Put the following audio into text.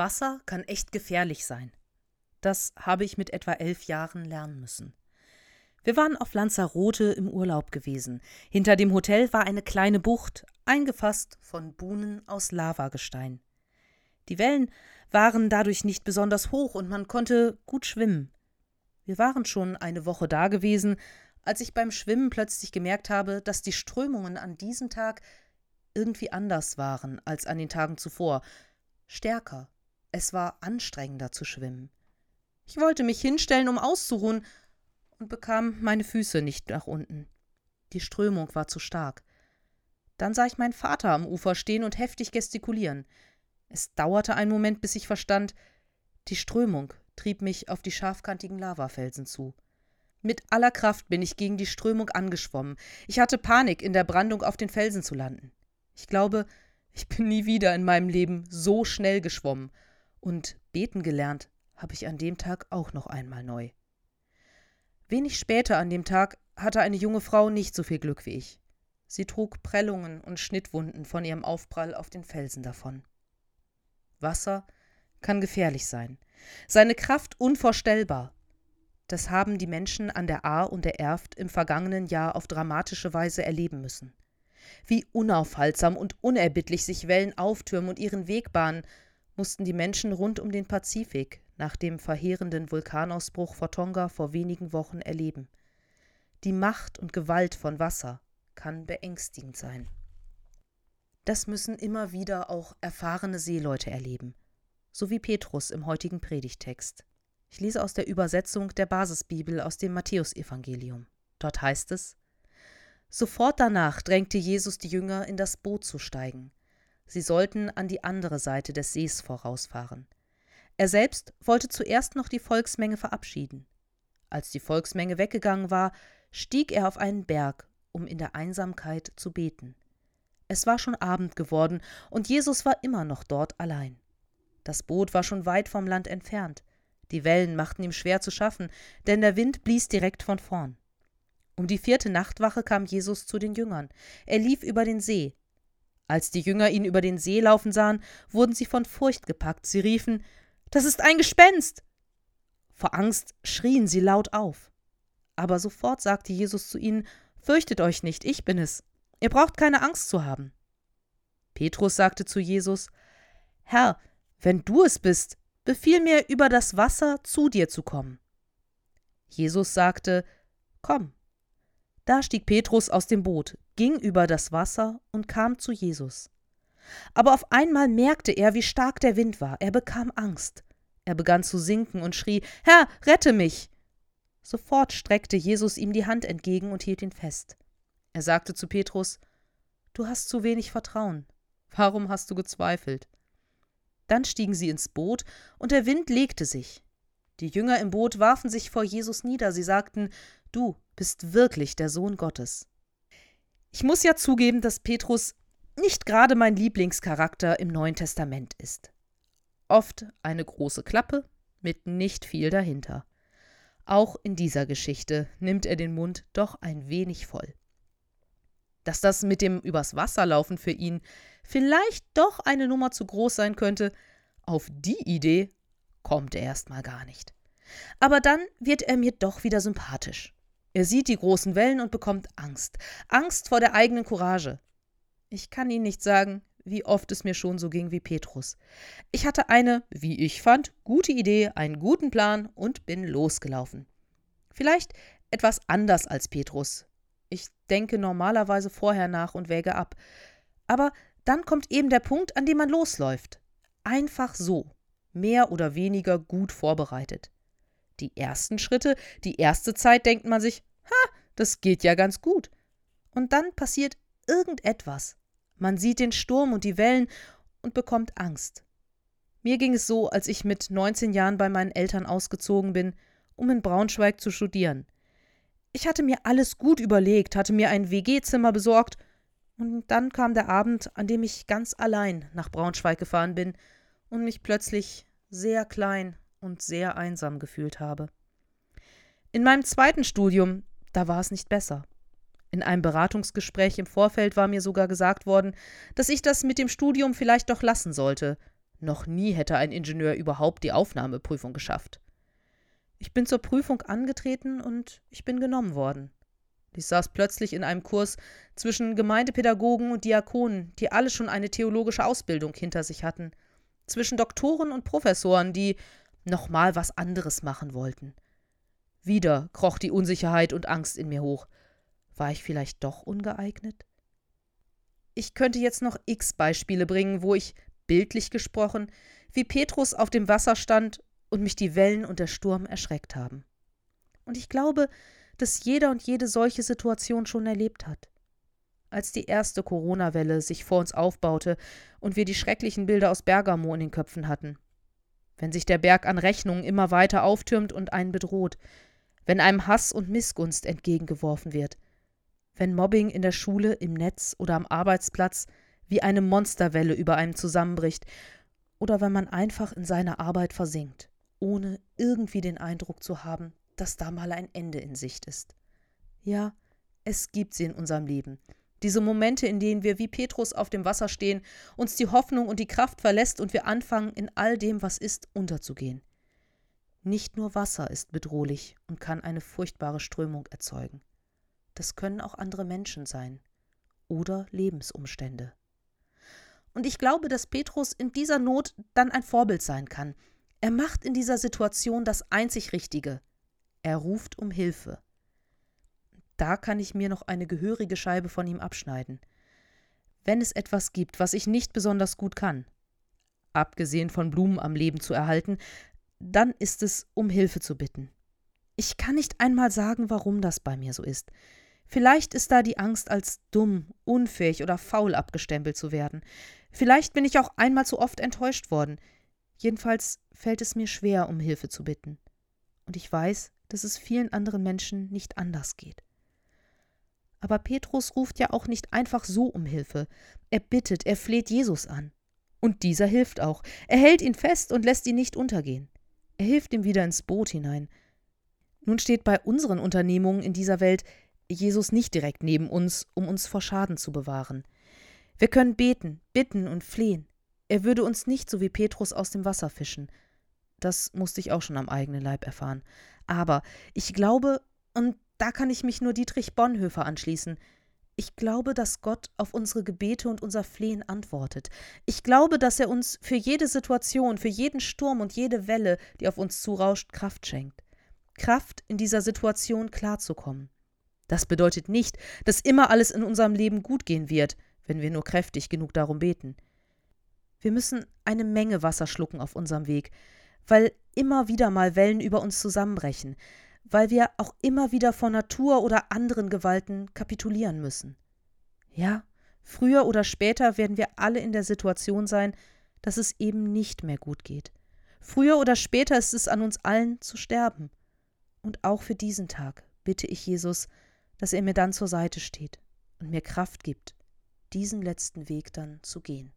Wasser kann echt gefährlich sein. Das habe ich mit etwa elf Jahren lernen müssen. Wir waren auf Lanzarote im Urlaub gewesen. Hinter dem Hotel war eine kleine Bucht, eingefasst von Buhnen aus Lavagestein. Die Wellen waren dadurch nicht besonders hoch und man konnte gut schwimmen. Wir waren schon eine Woche da gewesen, als ich beim Schwimmen plötzlich gemerkt habe, dass die Strömungen an diesem Tag irgendwie anders waren als an den Tagen zuvor. Stärker. Es war anstrengender zu schwimmen. Ich wollte mich hinstellen, um auszuruhen, und bekam meine Füße nicht nach unten. Die Strömung war zu stark. Dann sah ich meinen Vater am Ufer stehen und heftig gestikulieren. Es dauerte einen Moment, bis ich verstand, die Strömung trieb mich auf die scharfkantigen Lavafelsen zu. Mit aller Kraft bin ich gegen die Strömung angeschwommen. Ich hatte Panik, in der Brandung auf den Felsen zu landen. Ich glaube, ich bin nie wieder in meinem Leben so schnell geschwommen. Und beten gelernt habe ich an dem Tag auch noch einmal neu. Wenig später an dem Tag hatte eine junge Frau nicht so viel Glück wie ich. Sie trug Prellungen und Schnittwunden von ihrem Aufprall auf den Felsen davon. Wasser kann gefährlich sein, seine Kraft unvorstellbar. Das haben die Menschen an der Ahr und der Erft im vergangenen Jahr auf dramatische Weise erleben müssen. Wie unaufhaltsam und unerbittlich sich Wellen auftürmen und ihren Weg bahnen, mussten die Menschen rund um den Pazifik nach dem verheerenden Vulkanausbruch vor Tonga vor wenigen Wochen erleben. Die Macht und Gewalt von Wasser kann beängstigend sein. Das müssen immer wieder auch erfahrene Seeleute erleben, so wie Petrus im heutigen Predigtext. Ich lese aus der Übersetzung der Basisbibel aus dem Matthäusevangelium. Dort heißt es: Sofort danach drängte Jesus die Jünger, in das Boot zu steigen. Sie sollten an die andere Seite des Sees vorausfahren. Er selbst wollte zuerst noch die Volksmenge verabschieden. Als die Volksmenge weggegangen war, stieg er auf einen Berg, um in der Einsamkeit zu beten. Es war schon Abend geworden, und Jesus war immer noch dort allein. Das Boot war schon weit vom Land entfernt. Die Wellen machten ihm schwer zu schaffen, denn der Wind blies direkt von vorn. Um die vierte Nachtwache kam Jesus zu den Jüngern. Er lief über den See. Als die Jünger ihn über den See laufen sahen, wurden sie von Furcht gepackt. Sie riefen das ist ein Gespenst. Vor Angst schrien sie laut auf. Aber sofort sagte Jesus zu ihnen Fürchtet euch nicht, ich bin es. Ihr braucht keine Angst zu haben. Petrus sagte zu Jesus Herr, wenn du es bist, befiehl mir über das Wasser zu dir zu kommen. Jesus sagte Komm. Da stieg Petrus aus dem Boot, ging über das Wasser und kam zu Jesus. Aber auf einmal merkte er, wie stark der Wind war. Er bekam Angst. Er begann zu sinken und schrie Herr, rette mich. Sofort streckte Jesus ihm die Hand entgegen und hielt ihn fest. Er sagte zu Petrus Du hast zu wenig Vertrauen. Warum hast du gezweifelt? Dann stiegen sie ins Boot, und der Wind legte sich. Die Jünger im Boot warfen sich vor Jesus nieder, sie sagten Du bist wirklich der Sohn Gottes. Ich muss ja zugeben, dass Petrus nicht gerade mein Lieblingscharakter im Neuen Testament ist. Oft eine große Klappe mit nicht viel dahinter. Auch in dieser Geschichte nimmt er den Mund doch ein wenig voll. Dass das mit dem übers Wasser laufen für ihn vielleicht doch eine Nummer zu groß sein könnte, auf die Idee kommt er erstmal gar nicht. Aber dann wird er mir doch wieder sympathisch. Er sieht die großen Wellen und bekommt Angst. Angst vor der eigenen Courage. Ich kann Ihnen nicht sagen, wie oft es mir schon so ging wie Petrus. Ich hatte eine, wie ich fand, gute Idee, einen guten Plan und bin losgelaufen. Vielleicht etwas anders als Petrus. Ich denke normalerweise vorher nach und wäge ab. Aber dann kommt eben der Punkt, an dem man losläuft. Einfach so, mehr oder weniger gut vorbereitet. Die ersten Schritte, die erste Zeit denkt man sich, ha, das geht ja ganz gut. Und dann passiert irgendetwas. Man sieht den Sturm und die Wellen und bekommt Angst. Mir ging es so, als ich mit 19 Jahren bei meinen Eltern ausgezogen bin, um in Braunschweig zu studieren. Ich hatte mir alles gut überlegt, hatte mir ein WG-Zimmer besorgt, und dann kam der Abend, an dem ich ganz allein nach Braunschweig gefahren bin und mich plötzlich sehr klein und sehr einsam gefühlt habe. In meinem zweiten Studium, da war es nicht besser. In einem Beratungsgespräch im Vorfeld war mir sogar gesagt worden, dass ich das mit dem Studium vielleicht doch lassen sollte. Noch nie hätte ein Ingenieur überhaupt die Aufnahmeprüfung geschafft. Ich bin zur Prüfung angetreten und ich bin genommen worden. Ich saß plötzlich in einem Kurs zwischen Gemeindepädagogen und Diakonen, die alle schon eine theologische Ausbildung hinter sich hatten, zwischen Doktoren und Professoren, die nochmal was anderes machen wollten. Wieder kroch die Unsicherheit und Angst in mir hoch. War ich vielleicht doch ungeeignet? Ich könnte jetzt noch x Beispiele bringen, wo ich, bildlich gesprochen, wie Petrus auf dem Wasser stand und mich die Wellen und der Sturm erschreckt haben. Und ich glaube, dass jeder und jede solche Situation schon erlebt hat. Als die erste Corona-Welle sich vor uns aufbaute und wir die schrecklichen Bilder aus Bergamo in den Köpfen hatten. Wenn sich der Berg an Rechnungen immer weiter auftürmt und einen bedroht, wenn einem Hass und Missgunst entgegengeworfen wird, wenn Mobbing in der Schule, im Netz oder am Arbeitsplatz wie eine Monsterwelle über einem zusammenbricht, oder wenn man einfach in seiner Arbeit versinkt, ohne irgendwie den Eindruck zu haben, dass da mal ein Ende in Sicht ist. Ja, es gibt sie in unserem Leben. Diese Momente, in denen wir wie Petrus auf dem Wasser stehen, uns die Hoffnung und die Kraft verlässt und wir anfangen, in all dem, was ist, unterzugehen. Nicht nur Wasser ist bedrohlich und kann eine furchtbare Strömung erzeugen. Das können auch andere Menschen sein oder Lebensumstände. Und ich glaube, dass Petrus in dieser Not dann ein Vorbild sein kann. Er macht in dieser Situation das einzig Richtige. Er ruft um Hilfe. Da kann ich mir noch eine gehörige Scheibe von ihm abschneiden. Wenn es etwas gibt, was ich nicht besonders gut kann, abgesehen von Blumen am Leben zu erhalten, dann ist es, um Hilfe zu bitten. Ich kann nicht einmal sagen, warum das bei mir so ist. Vielleicht ist da die Angst, als dumm, unfähig oder faul abgestempelt zu werden. Vielleicht bin ich auch einmal zu oft enttäuscht worden. Jedenfalls fällt es mir schwer, um Hilfe zu bitten. Und ich weiß, dass es vielen anderen Menschen nicht anders geht. Aber Petrus ruft ja auch nicht einfach so um Hilfe. Er bittet, er fleht Jesus an. Und dieser hilft auch. Er hält ihn fest und lässt ihn nicht untergehen. Er hilft ihm wieder ins Boot hinein. Nun steht bei unseren Unternehmungen in dieser Welt Jesus nicht direkt neben uns, um uns vor Schaden zu bewahren. Wir können beten, bitten und flehen. Er würde uns nicht so wie Petrus aus dem Wasser fischen. Das musste ich auch schon am eigenen Leib erfahren. Aber ich glaube, und da kann ich mich nur Dietrich Bonhoeffer anschließen, ich glaube, dass Gott auf unsere Gebete und unser Flehen antwortet. Ich glaube, dass er uns für jede Situation, für jeden Sturm und jede Welle, die auf uns zurauscht, Kraft schenkt. Kraft, in dieser Situation klarzukommen. Das bedeutet nicht, dass immer alles in unserem Leben gut gehen wird, wenn wir nur kräftig genug darum beten. Wir müssen eine Menge Wasser schlucken auf unserem Weg, weil immer wieder mal Wellen über uns zusammenbrechen, weil wir auch immer wieder vor Natur oder anderen Gewalten kapitulieren müssen. Ja, früher oder später werden wir alle in der Situation sein, dass es eben nicht mehr gut geht. Früher oder später ist es an uns allen zu sterben. Und auch für diesen Tag bitte ich Jesus, dass er mir dann zur Seite steht und mir Kraft gibt, diesen letzten Weg dann zu gehen.